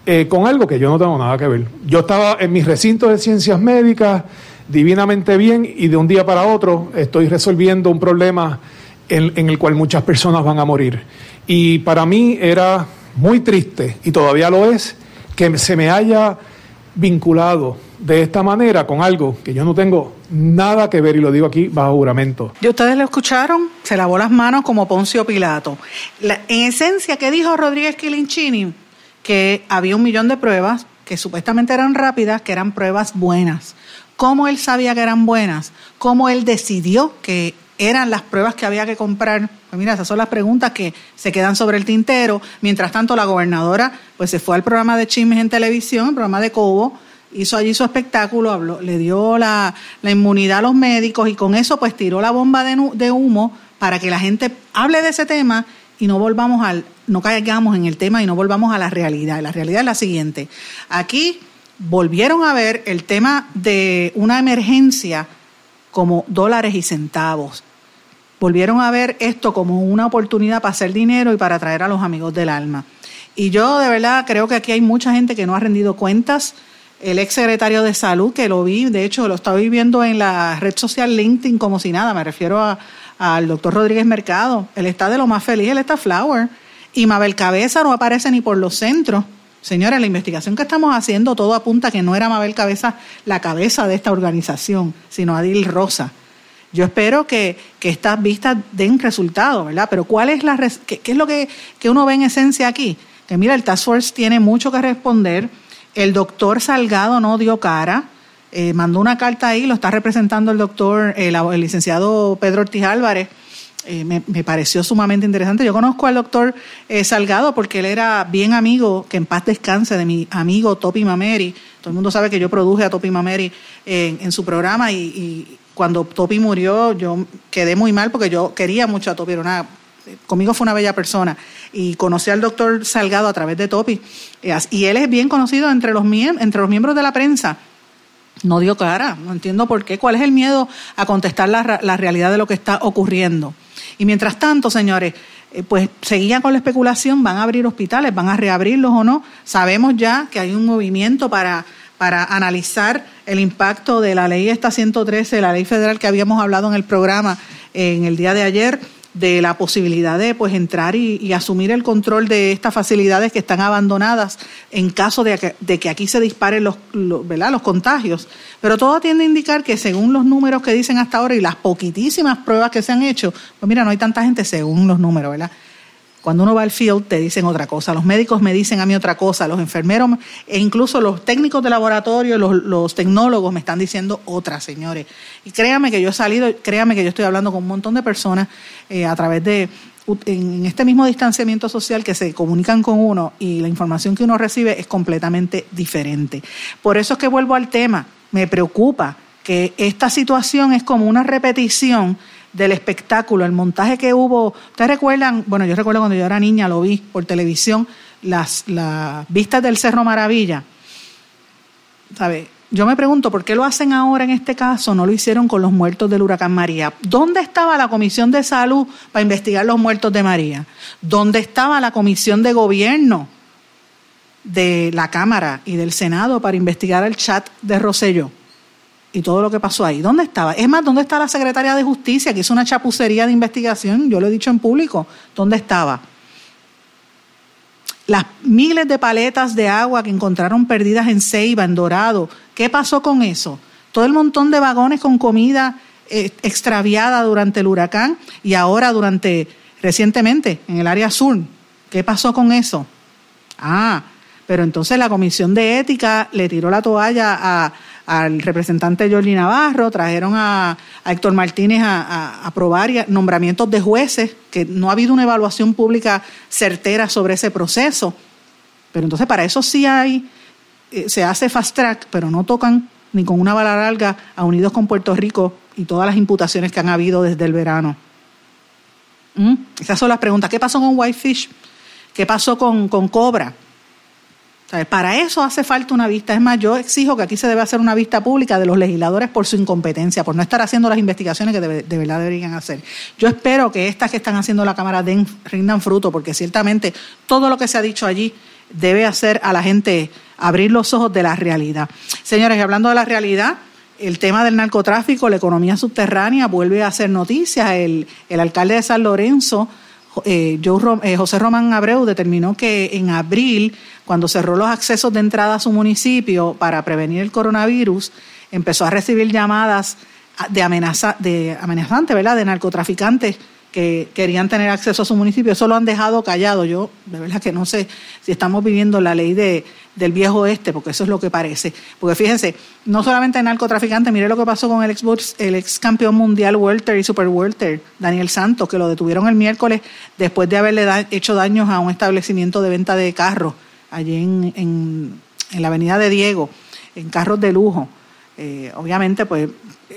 Speaker 6: eh, con algo que yo no tengo nada que ver. Yo estaba en mis recintos de ciencias médicas, divinamente bien y de un día para otro estoy resolviendo un problema en, el cual muchas personas van a morir. Y para mí era muy triste, y todavía lo es, que se me haya vinculado de esta manera con algo que yo no tengo nada que ver, y lo digo aquí bajo juramento.
Speaker 1: ¿Y ustedes lo escucharon? Se lavó las manos como Poncio Pilato. en esencia, ¿qué dijo Rodríguez Quilinchini? Que había un millón de pruebas que supuestamente eran rápidas, que eran pruebas buenas cómo él sabía que eran buenas, cómo él decidió que eran las pruebas que había que comprar. Pues mira, esas son las preguntas que se quedan sobre el tintero. Mientras tanto, la gobernadora pues se fue al programa de chismes en televisión, el programa de Cobo, hizo allí su espectáculo, habló, le dio la, inmunidad a los médicos y con eso pues tiró la bomba de, de, humo para que la gente hable de ese tema y no volvamos al, no caigamos en el tema y no volvamos a la realidad. La realidad es la siguiente. Aquí volvieron a ver el tema de una emergencia como dólares y centavos. Volvieron a ver esto como una oportunidad para hacer dinero y para atraer a los amigos del alma. Y yo de verdad creo que aquí hay mucha gente que no ha rendido cuentas. El ex secretario de salud, que lo vi, de hecho lo estaba viendo en la red social LinkedIn como si nada, me refiero al doctor Rodríguez Mercado. Él está de lo más feliz, él está flower. Y Mabel Cabeza no aparece ni por los centros. Señora, la investigación que estamos haciendo todo apunta que no era Mabel Cabeza la cabeza de esta organización, sino Adil Rosa. Yo espero que, estas vistas den resultados, ¿verdad? Pero ¿cuál es la qué, es lo que, uno ve en esencia aquí? Que mira, el Task Force tiene mucho que responder. El doctor Salgado no dio cara. Eh, mandó una carta ahí, lo está representando el doctor, el licenciado Pedro Ortiz Álvarez eh, me, pareció sumamente interesante. Yo conozco al doctor eh, Salgado porque él era bien amigo, que en paz descanse, de mi amigo Topi Mameri. Todo el mundo sabe que yo produje a Topi Mameri en, su programa y, cuando Topi murió yo quedé muy mal porque yo quería mucho a Topi, era conmigo fue una bella persona y conocí al doctor Salgado a través de Topi y él es bien conocido entre los, entre los miembros de la prensa no dio cara. No entiendo por qué. ¿Cuál es el miedo a contestar la, la, realidad de lo que está ocurriendo? Y mientras tanto, señores, eh, pues seguían con la especulación, van a abrir hospitales, van a reabrirlos o no. Sabemos ya que hay un movimiento para, para analizar el impacto de la ley esta 113, la ley federal que habíamos hablado en el programa en el día de ayer, de la posibilidad de pues entrar y, asumir el control de estas facilidades que están abandonadas en caso de que, aquí se disparen los, ¿verdad? los contagios. Pero todo tiende a indicar que según los números que dicen hasta ahora y las poquitísimas pruebas que se han hecho, pues mira, no hay tanta gente según los números, ¿verdad? Cuando uno va al field te dicen otra cosa, los médicos me dicen a mí otra cosa, los enfermeros e incluso los técnicos de laboratorio, los, tecnólogos me están diciendo otra, señores. Y créame que yo he salido, créame que yo estoy hablando con un montón de personas eh, a través de en este mismo distanciamiento social que se comunican con uno y la información que uno recibe es completamente diferente. Por eso es que vuelvo al tema, me preocupa que esta situación es como una repetición del espectáculo, el montaje que hubo. ¿Ustedes recuerdan? Bueno, yo recuerdo cuando yo era niña, lo vi por televisión, las, las vistas del Cerro Maravilla. ¿Sabe? Yo me pregunto, ¿por qué lo hacen ahora en este caso? No lo hicieron con los muertos del huracán María. ¿Dónde estaba la Comisión de Salud para investigar los muertos de María? ¿Dónde estaba la Comisión de Gobierno de la Cámara y del Senado para investigar el chat de Rosselló? Y todo lo que pasó ahí. ¿Dónde estaba? Es más, ¿dónde está la secretaria de Justicia que hizo una chapucería de investigación? Yo lo he dicho en público. ¿Dónde estaba? Las miles de paletas de agua que encontraron perdidas en Ceiba, en Dorado. ¿Qué pasó con eso? Todo el montón de vagones con comida eh, extraviada durante el huracán y ahora durante, recientemente, en el área sur. ¿Qué pasó con eso? Ah, pero entonces la Comisión de Ética le tiró la toalla a al representante Jordi Navarro, trajeron a, Héctor Martínez a, aprobar nombramientos de jueces, que no ha habido una evaluación pública certera sobre ese proceso. Pero entonces para eso sí hay, eh, se hace fast track, pero no tocan ni con una bala larga a Unidos con Puerto Rico y todas las imputaciones que han habido desde el verano. ¿Mm? Esas son las preguntas. ¿Qué pasó con Whitefish? ¿Qué pasó con, con Cobra? Para eso hace falta una vista. Es más, yo exijo que aquí se debe hacer una vista pública de los legisladores por su incompetencia, por no estar haciendo las investigaciones que de, verdad deberían hacer. Yo espero que estas que están haciendo la Cámara den, rindan fruto, porque ciertamente todo lo que se ha dicho allí debe hacer a la gente abrir los ojos de la realidad. Señores, hablando de la realidad, el tema del narcotráfico, la economía subterránea vuelve a hacer noticias. El, el alcalde de San Lorenzo eh, eh, José Román Abreu determinó que en abril, cuando cerró los accesos de entrada a su municipio para prevenir el coronavirus, empezó a recibir llamadas de amenaza, de amenazantes, ¿verdad? De narcotraficantes que querían tener acceso a su municipio. Eso lo han dejado callado. Yo, de verdad que no sé si estamos viviendo la ley de, del viejo oeste, porque eso es lo que parece. Porque fíjense, no solamente narcotraficante, mire lo que pasó con el ex, el ex campeón mundial Welter y Super Welter, Daniel Santos, que lo detuvieron el miércoles después de haberle hecho daños a un establecimiento de venta de carros allí en, en, en la avenida de Diego, en carros de lujo. Eh, obviamente, pues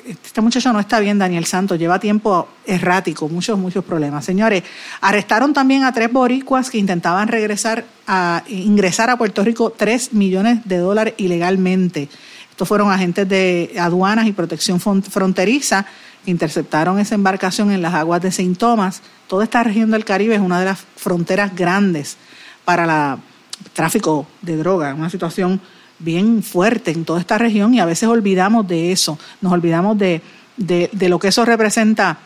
Speaker 1: este muchacho no está bien, Daniel Santos, lleva tiempo errático, muchos, muchos problemas. Señores, arrestaron también a tres boricuas que intentaban regresar a ingresar a Puerto Rico tres millones de dólares ilegalmente. Estos fueron agentes de aduanas y protección fronteriza que interceptaron esa embarcación en las aguas de Saint Thomas. Toda esta región del Caribe es una de las fronteras grandes para el tráfico de droga, una situación bien fuerte en toda esta región y a veces olvidamos de eso, nos olvidamos de, de, lo que eso representa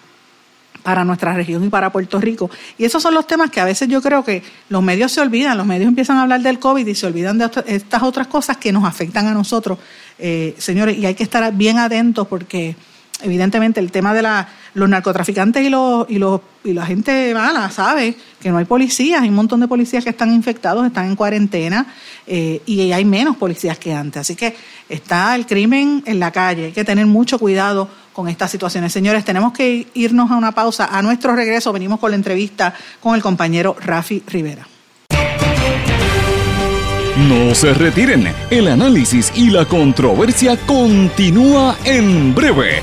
Speaker 1: para nuestra región y para Puerto Rico. Y esos son los temas que a veces yo creo que los medios se olvidan, los medios empiezan a hablar del COVID y se olvidan de estas otras cosas que nos afectan a nosotros, eh, señores, y hay que estar bien atentos porque evidentemente el tema de la, los narcotraficantes y, los, y, los, y la gente mala sabe que no hay policías, hay un montón de policías que están infectados, están en cuarentena eh, y hay menos policías que antes. Así que está el crimen en la calle, hay que tener mucho cuidado con estas situaciones. Señores, tenemos que irnos a una pausa. A nuestro regreso venimos con la entrevista con el compañero Rafi Rivera.
Speaker 2: No se retiren, el análisis y la controversia continúa en breve,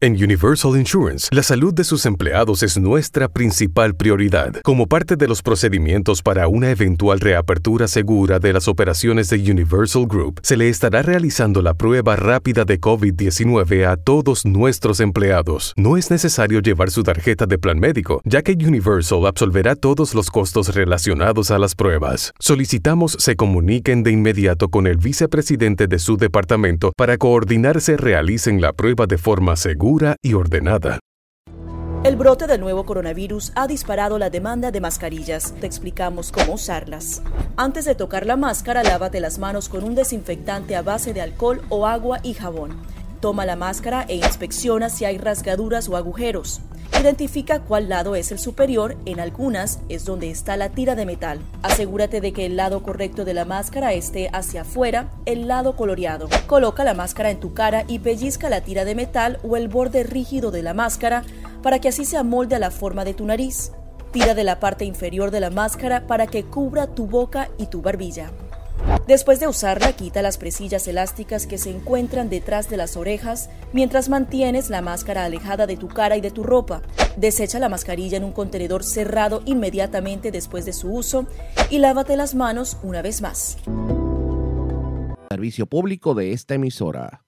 Speaker 7: En Universal Insurance, la salud de sus empleados es nuestra principal prioridad. Como parte de los procedimientos para una eventual reapertura segura de las operaciones de Universal Group, se le estará realizando la prueba rápida de COVID-19 a todos nuestros empleados. No es necesario llevar su tarjeta de plan médico, ya que Universal absolverá todos los costos relacionados a las pruebas. Solicitamos se comuniquen de inmediato con el vicepresidente de su departamento para coordinar se realicen la prueba de forma segura y ordenada.
Speaker 8: El brote del nuevo coronavirus ha disparado la demanda de mascarillas. Te explicamos cómo usarlas. Antes de tocar la máscara, lávate las manos con un desinfectante a base de alcohol o agua y jabón. Toma la máscara e inspecciona si hay rasgaduras o agujeros. Identifica cuál lado es el superior, en algunas es donde está la tira de metal. Asegúrate de que el lado correcto de la máscara esté hacia afuera, el lado coloreado. Coloca la máscara en tu cara y pellizca la tira de metal o el borde rígido de la máscara para que así se amolde a la forma de tu nariz. Tira de la parte inferior de la máscara para que cubra tu boca y tu barbilla. Después de usarla, quita las presillas elásticas que se encuentran detrás de las orejas mientras mantienes la máscara alejada de tu cara y de tu ropa. Desecha la mascarilla en un contenedor cerrado inmediatamente después de su uso y lávate las manos una vez más.
Speaker 4: Servicio público de esta emisora.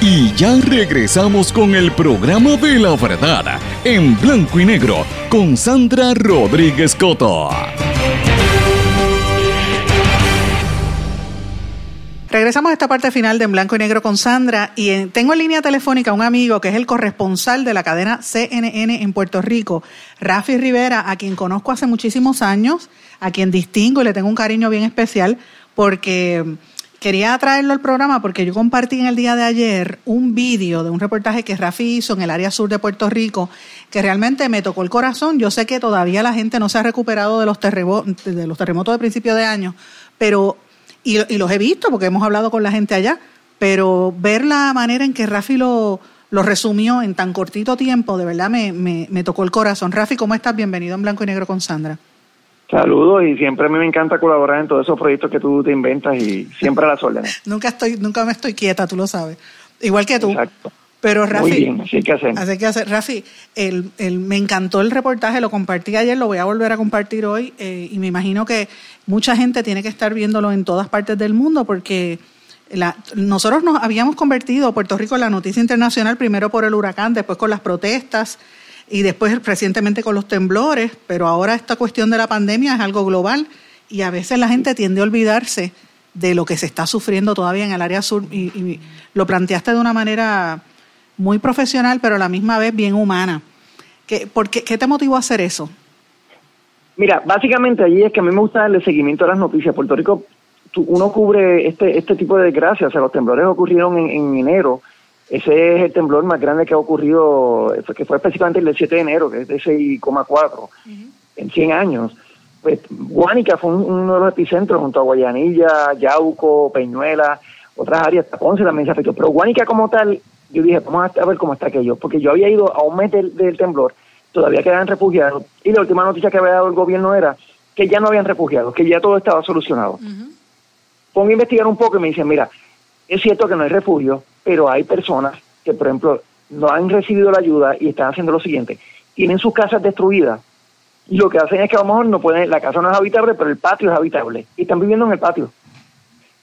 Speaker 2: Y ya regresamos con el programa de la verdad en blanco y negro con Sandra Rodríguez Coto.
Speaker 1: Regresamos a esta parte final de En Blanco y Negro con Sandra y tengo en línea telefónica a un amigo que es el corresponsal de la cadena CNN en Puerto Rico, Rafi Rivera, a quien conozco hace muchísimos años, a quien distingo y le tengo un cariño bien especial porque quería traerlo al programa porque yo compartí en el día de ayer un vídeo de un reportaje que Rafi hizo en el área sur de Puerto Rico que realmente me tocó el corazón. Yo sé que todavía la gente no se ha recuperado de los, terremotos de, los terremotos de principio de año, pero y, los he visto porque hemos hablado con la gente allá, pero ver la manera en que Rafi lo, lo resumió en tan cortito tiempo, de verdad me, me, me tocó el corazón. Rafi, ¿cómo estás? Bienvenido en Blanco y Negro con Sandra.
Speaker 9: Saludos y siempre a mí me encanta colaborar en todos esos proyectos que tú te inventas y siempre a las órdenes.
Speaker 1: nunca estoy, nunca me estoy quieta, tú lo sabes. Igual que tú.
Speaker 9: Exacto.
Speaker 1: Pero Rafi,
Speaker 9: Muy bien, así que hacemos.
Speaker 1: Así que hacer. Rafi, el, el, me encantó el reportaje, lo compartí ayer, lo voy a volver a compartir hoy eh, y me imagino que mucha gente tiene que estar viéndolo en todas partes del mundo porque la, nosotros nos habíamos convertido Puerto Rico en la noticia internacional primero por el huracán, después con las protestas y después recientemente con los temblores, pero ahora esta cuestión de la pandemia es algo global y a veces la gente tiende a olvidarse de lo que se está sufriendo todavía en el área sur y, lo planteaste de una manera muy profesional, pero a la misma vez bien humana. ¿Qué, por qué, ¿Qué te motivó a hacer eso?
Speaker 9: Mira, básicamente allí es que a mí me gusta darle seguimiento a las noticias. Puerto Rico, tú, uno cubre este este tipo de desgracias. O sea, los temblores ocurrieron en, en, enero. Ese es el temblor más grande que ha ocurrido, que fue específicamente el del 7 de enero, que es de 6,4 uh -huh. en 100 años. Pues Guánica fue un, uno de los epicentros junto a Guayanilla, Yauco, Peñuela, otras áreas, Ponce también se afectó. Pero Guánica como tal, yo dije, vamos a ver cómo está aquello, porque yo había ido a un mes del, del temblor, todavía quedaban refugiados, y la última noticia que había dado el gobierno era que ya no habían refugiados, que ya todo estaba solucionado. Uh -huh. Pongo a investigar un poco y me dicen, mira, es cierto que no hay refugio, pero hay personas que, por ejemplo, no han recibido la ayuda y están haciendo lo siguiente, tienen sus casas destruidas, y lo que hacen es que a lo mejor no pueden, la casa no es habitable, pero el patio es habitable, y están viviendo en el patio.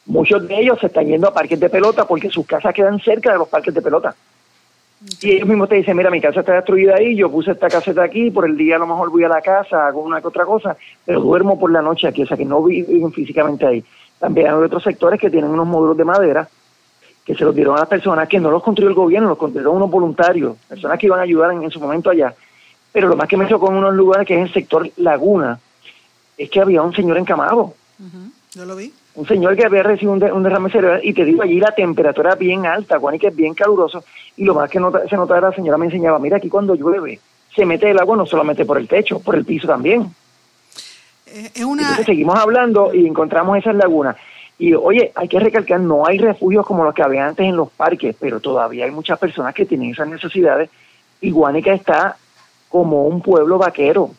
Speaker 9: Muchos de ellos se están yendo a parques de pelota porque sus casas quedan cerca de los parques de pelota. Y ellos mismos te dicen, mira, mi casa está destruida ahí, yo puse esta caseta aquí, por el día a lo mejor voy a la casa, hago una que otra cosa, pero duermo por la noche aquí, o sea que no viven físicamente ahí. También hay otros sectores que tienen unos módulos de madera que se los dieron a las personas que no los construyó el gobierno, los construyeron unos voluntarios, personas que iban a ayudar en, en su momento allá. Pero lo más que me chocó en unos lugares que es el sector Laguna, es que había un señor encamado.
Speaker 1: Uh -huh. Yo lo vi
Speaker 9: un señor que había recibido un, de, un, derrame cerebral y te digo allí la temperatura bien alta, Juan, y que es bien caluroso y lo más que nota, se notaba la señora me enseñaba, mira aquí cuando llueve se mete el agua no solamente por el techo, por el piso también.
Speaker 1: Eh,
Speaker 9: seguimos hablando y encontramos esas lagunas. Y oye, hay que recalcar, no hay refugios como los que había antes en los parques, pero todavía hay muchas personas que tienen esas necesidades y Guánica está como un pueblo vaquero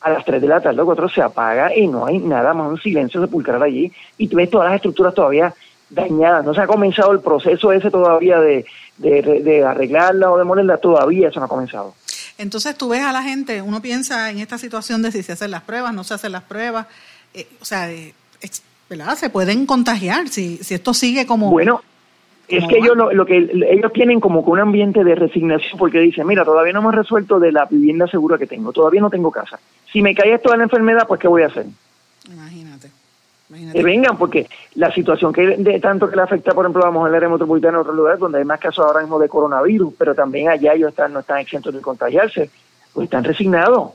Speaker 9: a las 3 de la tarde o 4 se apaga y no hay nada más, un silencio sepulcral allí y tú ves todas las estructuras todavía dañadas. No se ha comenzado el proceso ese todavía de, de, de arreglarla o demolerla, todavía eso no ha comenzado.
Speaker 1: Entonces tú ves a la gente, uno piensa en esta situación de si se hacen las pruebas, no se hacen las pruebas, eh, o sea, eh, ¿verdad? Se pueden contagiar si, si esto sigue como...
Speaker 9: Bueno, es que ellos lo, lo, que ellos tienen como que un ambiente de resignación porque dicen, mira, todavía no hemos resuelto de la vivienda segura que tengo, todavía no tengo casa. Si me cae esto de la enfermedad, pues ¿qué voy a hacer?
Speaker 1: Imagínate.
Speaker 9: Imagínate. Que vengan, porque la situación que de tanto que le afecta, por ejemplo, vamos al área metropolitana en otros lugares donde hay más casos ahora mismo de coronavirus, pero también allá ellos están, no están exentos de contagiarse, pues están resignados.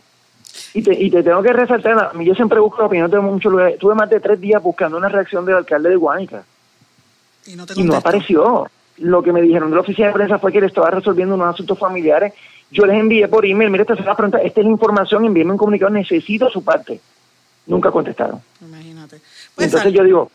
Speaker 9: Y te, y te tengo que resaltar, a mí yo siempre busco la opinión de muchos lugares. Tuve más de tres días buscando una reacción del alcalde de Guánica.
Speaker 1: Y no,
Speaker 9: y no apareció. Lo que me dijeron de la oficina de prensa fue que le estaba resolviendo unos asuntos familiares. Yo les envié por email, mire, esta es la pregunta, esta es la información, envíenme un comunicado, necesito su parte. Nunca contestaron.
Speaker 1: Imagínate.
Speaker 9: Pues Entonces yo digo,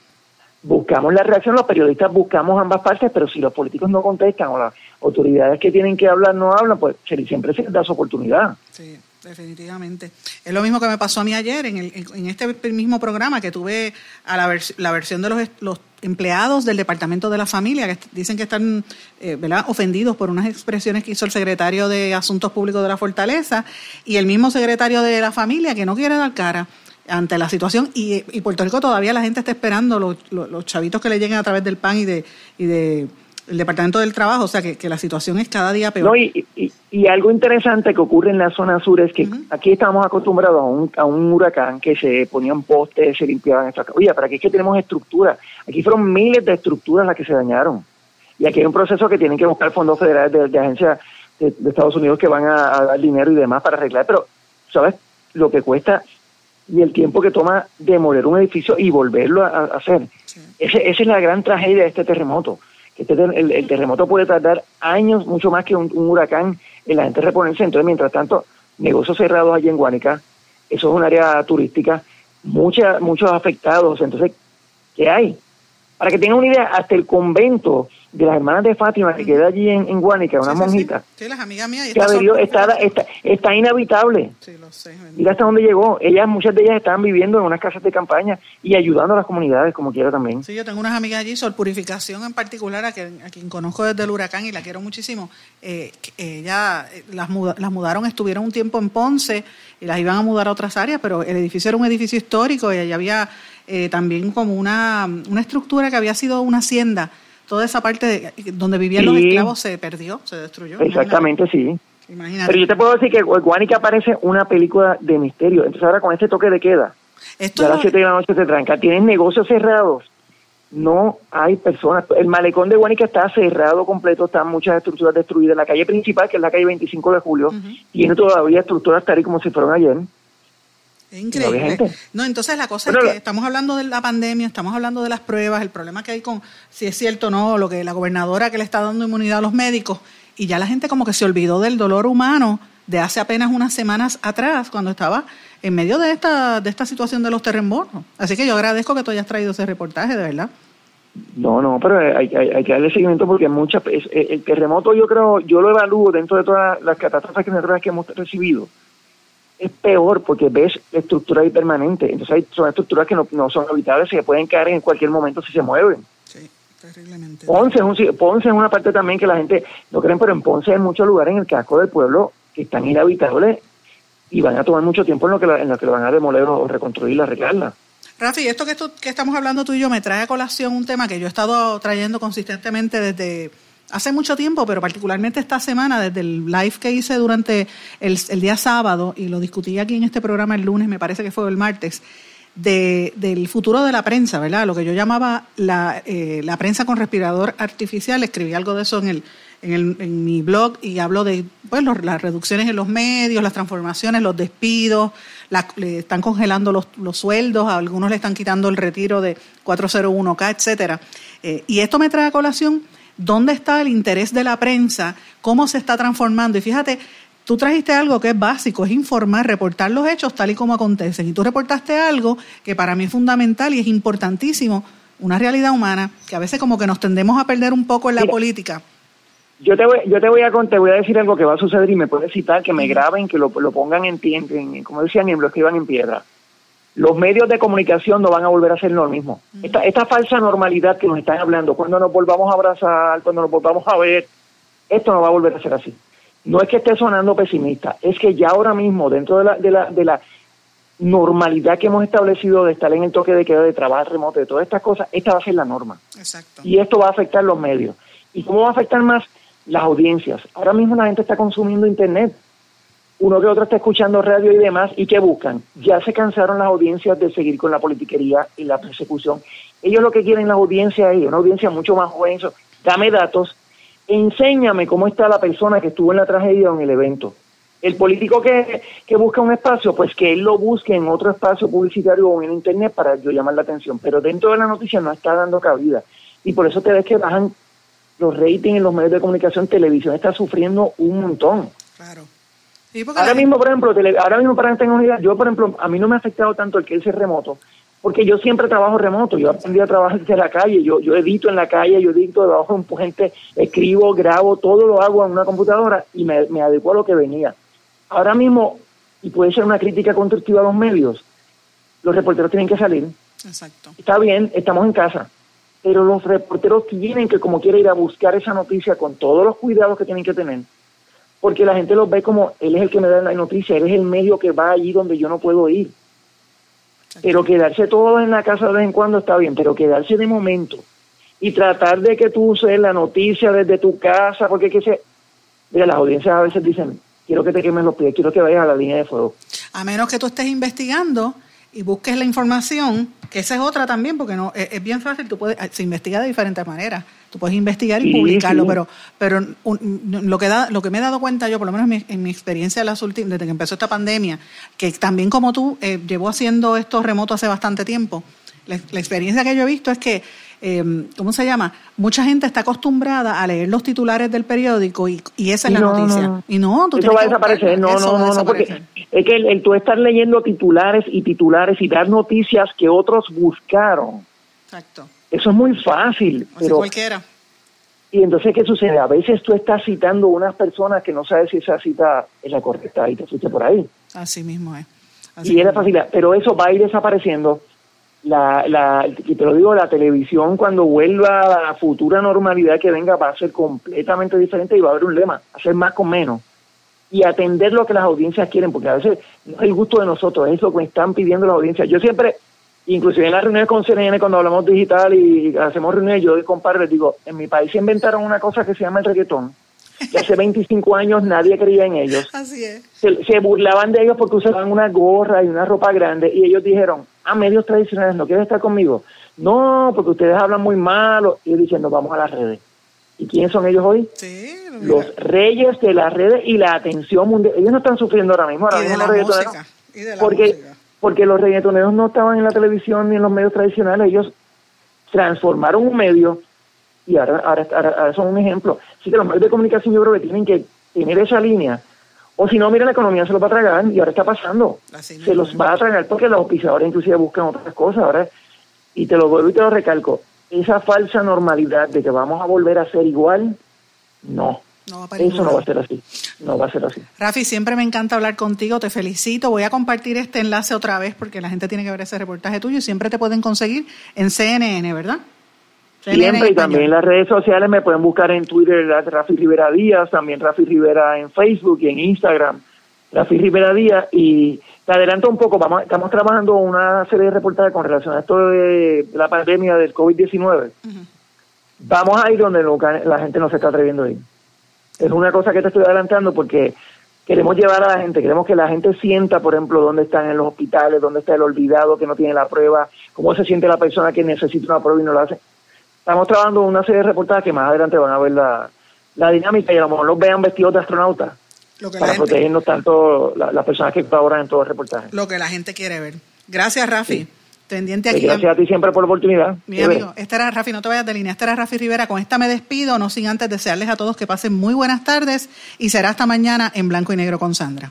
Speaker 9: buscamos la reacción, los periodistas buscamos ambas partes, pero si los políticos no contestan o las autoridades que tienen que hablar no hablan, pues siempre se les da su oportunidad.
Speaker 1: Sí definitivamente. Es lo mismo que me pasó a mí ayer en, el, en este mismo programa que tuve a la, vers la versión de los, los, empleados del Departamento de la Familia que dicen que están eh, ¿verdad? ofendidos por unas expresiones que hizo el secretario de Asuntos Públicos de la Fortaleza y el mismo secretario de la Familia que no quiere dar cara ante la situación y, y Puerto Rico todavía la gente está esperando los, los, los chavitos que le lleguen a través del PAN y de, y de el Departamento del Trabajo, o sea que, que, la situación es cada día peor.
Speaker 9: No, y, y, y, algo interesante que ocurre en la zona sur es que uh -huh. aquí estamos acostumbrados a un, a un huracán que se ponían postes, se limpiaban estas Oye, pero aquí es que tenemos estructuras. Aquí fueron miles de estructuras las que se dañaron. Y aquí hay un proceso que tienen que buscar fondos federales de, de agencias de, de, Estados Unidos que van a, a, dar dinero y demás para arreglar. Pero, ¿sabes? Lo que cuesta y el tiempo que toma demoler un edificio y volverlo a, hacer. esa es la gran tragedia de este terremoto. Que este el, terremoto puede tardar años, mucho más que un, huracán, en la gente reponerse. Entonces, mientras tanto, negocios cerrados allí en Guánica, eso es un área turística, mucha, muchos afectados. Entonces, ¿qué hay? Para que tengan una idea, hasta el convento de las hermanas de Fátima, que queda allí en, en Guánica, una monjita.
Speaker 1: Sí, las amigas mías.
Speaker 9: está, está, está, inhabitable. Sí, lo sé. Mira hasta dónde llegó. Ellas, muchas de ellas estaban viviendo en unas casas de campaña y ayudando a las comunidades como quiera también.
Speaker 1: Sí, yo tengo unas amigas allí, Sol Purificación en particular, a quien, a quien conozco desde el huracán y la quiero muchísimo. Eh, ella eh, las, las mudaron, estuvieron un tiempo en Ponce y las iban a mudar a otras áreas, pero el edificio era un edificio histórico y allá había eh, también como una, una estructura que había sido una hacienda toda esa parte donde vivían los esclavos se perdió, se destruyó.
Speaker 9: Exactamente, sí. Pero yo te puedo decir que Guanica parece una película de misterio. Entonces ahora con este toque de queda, Esto a las 7 de la noche se tranca, tienen negocios cerrados, no hay personas. El malecón de Guanica está cerrado completo, están muchas estructuras destruidas. La calle principal, que es la calle 25 de julio, tiene todavía estructuras tal y como si fueron ayer.
Speaker 1: Es increíble. No, entonces la cosa es que estamos hablando de la pandemia, estamos hablando de las pruebas, el problema que hay con si es cierto o no, lo que la gobernadora que le está dando inmunidad a los médicos, y ya la gente como que se olvidó del dolor humano de hace apenas unas semanas atrás, cuando estaba en medio de esta, de esta situación de los terremotos. Así que yo agradezco que tú hayas traído ese reportaje, de verdad.
Speaker 9: No, no, pero hay, que darle seguimiento porque muchas, el terremoto yo creo, yo lo evalúo dentro de todas las catástrofes que hemos recibido es peor porque ves estructura permanente. Entonces hay, son estructuras que no, son habitables y que pueden caer en cualquier momento si se mueven. Sí, terriblemente. Ponce es, un, Ponce es una parte también que la gente no creen, pero en Ponce hay muchos lugares en el casco del pueblo que están inhabitables y van a tomar mucho tiempo en lo que, en lo, que lo van a demoler o reconstruir, arreglarla.
Speaker 1: Rafi, esto que, esto que estamos hablando tú y yo me trae a colación un tema que yo he estado trayendo consistentemente desde hace mucho tiempo, pero particularmente esta semana, desde el live que hice durante el, día sábado, y lo discutí aquí en este programa el lunes, me parece que fue el martes, de, del futuro de la prensa, ¿verdad? Lo que yo llamaba la, eh, la prensa con respirador artificial, escribí algo de eso en, el, en, el, en mi blog y hablo de pues, las reducciones en los medios, las transformaciones, los despidos, le están congelando los, los, sueldos, a algunos le están quitando el retiro de 401k, etcétera. Eh, y esto me trae a colación dónde está el interés de la prensa, cómo se está transformando. Y fíjate, tú trajiste algo que es básico, es informar, reportar los hechos tal y como acontecen. Y tú reportaste algo que para mí es fundamental y es importantísimo, una realidad humana, que a veces como que nos tendemos a perder un poco en la política.
Speaker 9: Yo te voy, yo te voy a contar, voy a decir algo que va a suceder y me puedes citar, que me graben, que lo, pongan en, en, como decían, y lo escriban en piedra los medios de comunicación no van a volver a ser lo mismo. Esta, esta falsa normalidad que nos están hablando, cuando nos volvamos a abrazar, cuando nos volvamos a ver, esto no va a volver a ser así. No es que esté sonando pesimista, es que ya ahora mismo, dentro de la, de la, de la normalidad que hemos establecido de estar en el toque de queda, de trabajo remoto, de todas estas cosas, esta va a ser la norma. Exacto. Y esto va a afectar los medios. ¿Y cómo va a afectar más? Las audiencias. Ahora mismo la gente está consumiendo Internet uno que otro está escuchando radio y demás, ¿y qué buscan? Ya se cansaron las audiencias de seguir con la politiquería y la persecución. Ellos lo que quieren la audiencia es una audiencia mucho más joven, dame datos, enséñame cómo está la persona que estuvo en la tragedia o en el evento. El político que, que busca un espacio, pues que él lo busque en otro espacio publicitario o en internet para yo llamar la atención, pero dentro de la noticia no está dando cabida. Y por eso te ves que bajan los ratings en los medios de comunicación, televisión está sufriendo un montón. Claro ahora mismo, por ejemplo, ahora mismo para que tengan yo, por ejemplo, a mí no me ha afectado tanto el que él sea remoto, porque yo siempre trabajo remoto, yo aprendí a trabajar desde la calle, yo, yo edito en la calle, yo edito debajo de un puente, escribo, grabo, todo lo hago en una computadora y me, me adecuo a lo que venía. Ahora mismo, y puede ser una crítica constructiva a los medios, los reporteros tienen que salir. Exacto. Está bien, estamos en casa, pero los reporteros tienen que, como quiera, ir a buscar esa noticia con todos los cuidados que tienen que tener porque la gente los ve como él es el que me da la noticia, él es el medio que va allí donde yo no puedo ir. Pero quedarse todo en la casa de vez en cuando está bien, pero quedarse de momento y tratar de que tú uses la noticia desde tu casa, porque que se, mira, las audiencias a veces dicen, quiero que te quemen los pies, quiero que vayas a la línea de fuego.
Speaker 1: A menos que tú estés investigando y busques la información, que esa es otra también, porque no es, es bien fácil, tú puedes, se investiga de diferentes maneras. Tú puedes investigar y
Speaker 9: Sí,
Speaker 1: publicarlo,
Speaker 9: sí.
Speaker 1: pero pero un- lo que da, lo que me he dado cuenta yo, por lo menos en mi, en mi experiencia de las últimas, desde que empezó esta pandemia, que también como tú eh, llevo haciendo esto remoto hace bastante tiempo, la, la experiencia que yo he visto es que, eh, ¿cómo se llama? Mucha gente está acostumbrada a leer los titulares del periódico y, y esa es la
Speaker 9: No, no,
Speaker 1: noticia.
Speaker 9: no.
Speaker 1: Y no, tú
Speaker 9: Eso va a desaparecer. No, no, no, no, porque es que el, el tú estar leyendo titulares y titulares y dar noticias que otros buscaron,
Speaker 1: Exacto.
Speaker 9: eso es muy fácil.
Speaker 1: Así
Speaker 9: Pero,
Speaker 1: cualquiera.
Speaker 9: y entonces, ¿qué sucede? A veces tú estás citando unas personas que no sabes si esa cita es la correcta y te fuiste por ahí.
Speaker 1: Así mismo es. Así
Speaker 9: y
Speaker 1: mismo.
Speaker 9: facilidad. Pero eso va a ir desapareciendo. La, la, y te lo digo, la televisión cuando vuelva a la futura normalidad que venga va a ser completamente diferente y va a haber un lema, hacer más con menos y atender lo que las audiencias quieren, porque a veces no es el gusto de nosotros, es lo que están pidiendo las audiencias. Yo siempre, inclusive en las reuniones con CNN, cuando hablamos digital y hacemos reuniones, yo de compadre les digo, en mi país se inventaron una cosa que se llama el reggaetón, que hace 25 años nadie creía en ellos
Speaker 1: Así es.
Speaker 9: se, se burlaban de ellos porque usaban una gorra y una ropa grande y ellos dijeron, a medios tradicionales, ¿no quieres estar conmigo? No, porque ustedes hablan muy malo. Y ellos diciendo, vamos a las redes. ¿Y quiénes son ellos hoy?
Speaker 1: Sí,
Speaker 9: Los reyes de las redes y la atención mundial. Ellos no están sufriendo ahora mismo. Ahora mismo los reggaetoneros- porque,
Speaker 1: música.
Speaker 9: porque los reggaetoneros no estaban en la televisión ni en los medios tradicionales. Ellos transformaron un medio y ahora, ahora, ahora- ahora son un ejemplo. Así que los medios de comunicación yo creo que tienen que tener esa línea. O si no, mira, la economía se los va a tragar y ahora está pasando.
Speaker 1: Así
Speaker 9: Se los va a tragar porque los auspiciadores inclusive buscan otras cosas. Ahora, y te lo vuelvo y te lo recalco, esa falsa normalidad de que vamos a volver a ser igual, no.
Speaker 1: No
Speaker 9: Eso no va a ser así. No va a ser así.
Speaker 1: Rafi, siempre me encanta hablar contigo, te felicito. Voy a compartir este enlace otra vez porque la gente tiene que ver ese reportaje tuyo y siempre te pueden conseguir en CNN, ¿verdad?
Speaker 9: Siempre y también en las redes sociales me pueden buscar en Twitter Rafi Rivera Díaz, también Rafi Rivera en Facebook y en Instagram, Rafi Rivera Díaz. Y te adelanto un poco, vamos, estamos trabajando una serie de reportajes con relación a esto de la pandemia del COVID-19. Vamos a ir donde nunca la gente no se está atreviendo a ir. Es una cosa que te estoy adelantando porque queremos llevar a la gente, queremos que la gente sienta, por ejemplo, dónde están en los hospitales, dónde está el olvidado que no tiene la prueba, cómo se siente la persona que necesita una prueba y no la hace. Estamos trabajando una serie de reportajes que más adelante van a ver la, la dinámica y a lo mejor los vean vestidos de astronautas para
Speaker 1: gente,
Speaker 9: protegernos tanto la- las personas que colaboran en todo el reportaje.
Speaker 1: lo que la gente quiere ver. Gracias, Rafi. Pendiente
Speaker 9: Y
Speaker 1: aquí.
Speaker 9: gracias a ti siempre por la oportunidad.
Speaker 1: Mi amigo, este era Rafi, no te vayas de línea, este era Rafi Rivera. Con esta me despido, no sin antes desearles a todos que pasen muy buenas tardes y será hasta mañana en Blanco y Negro con Sandra.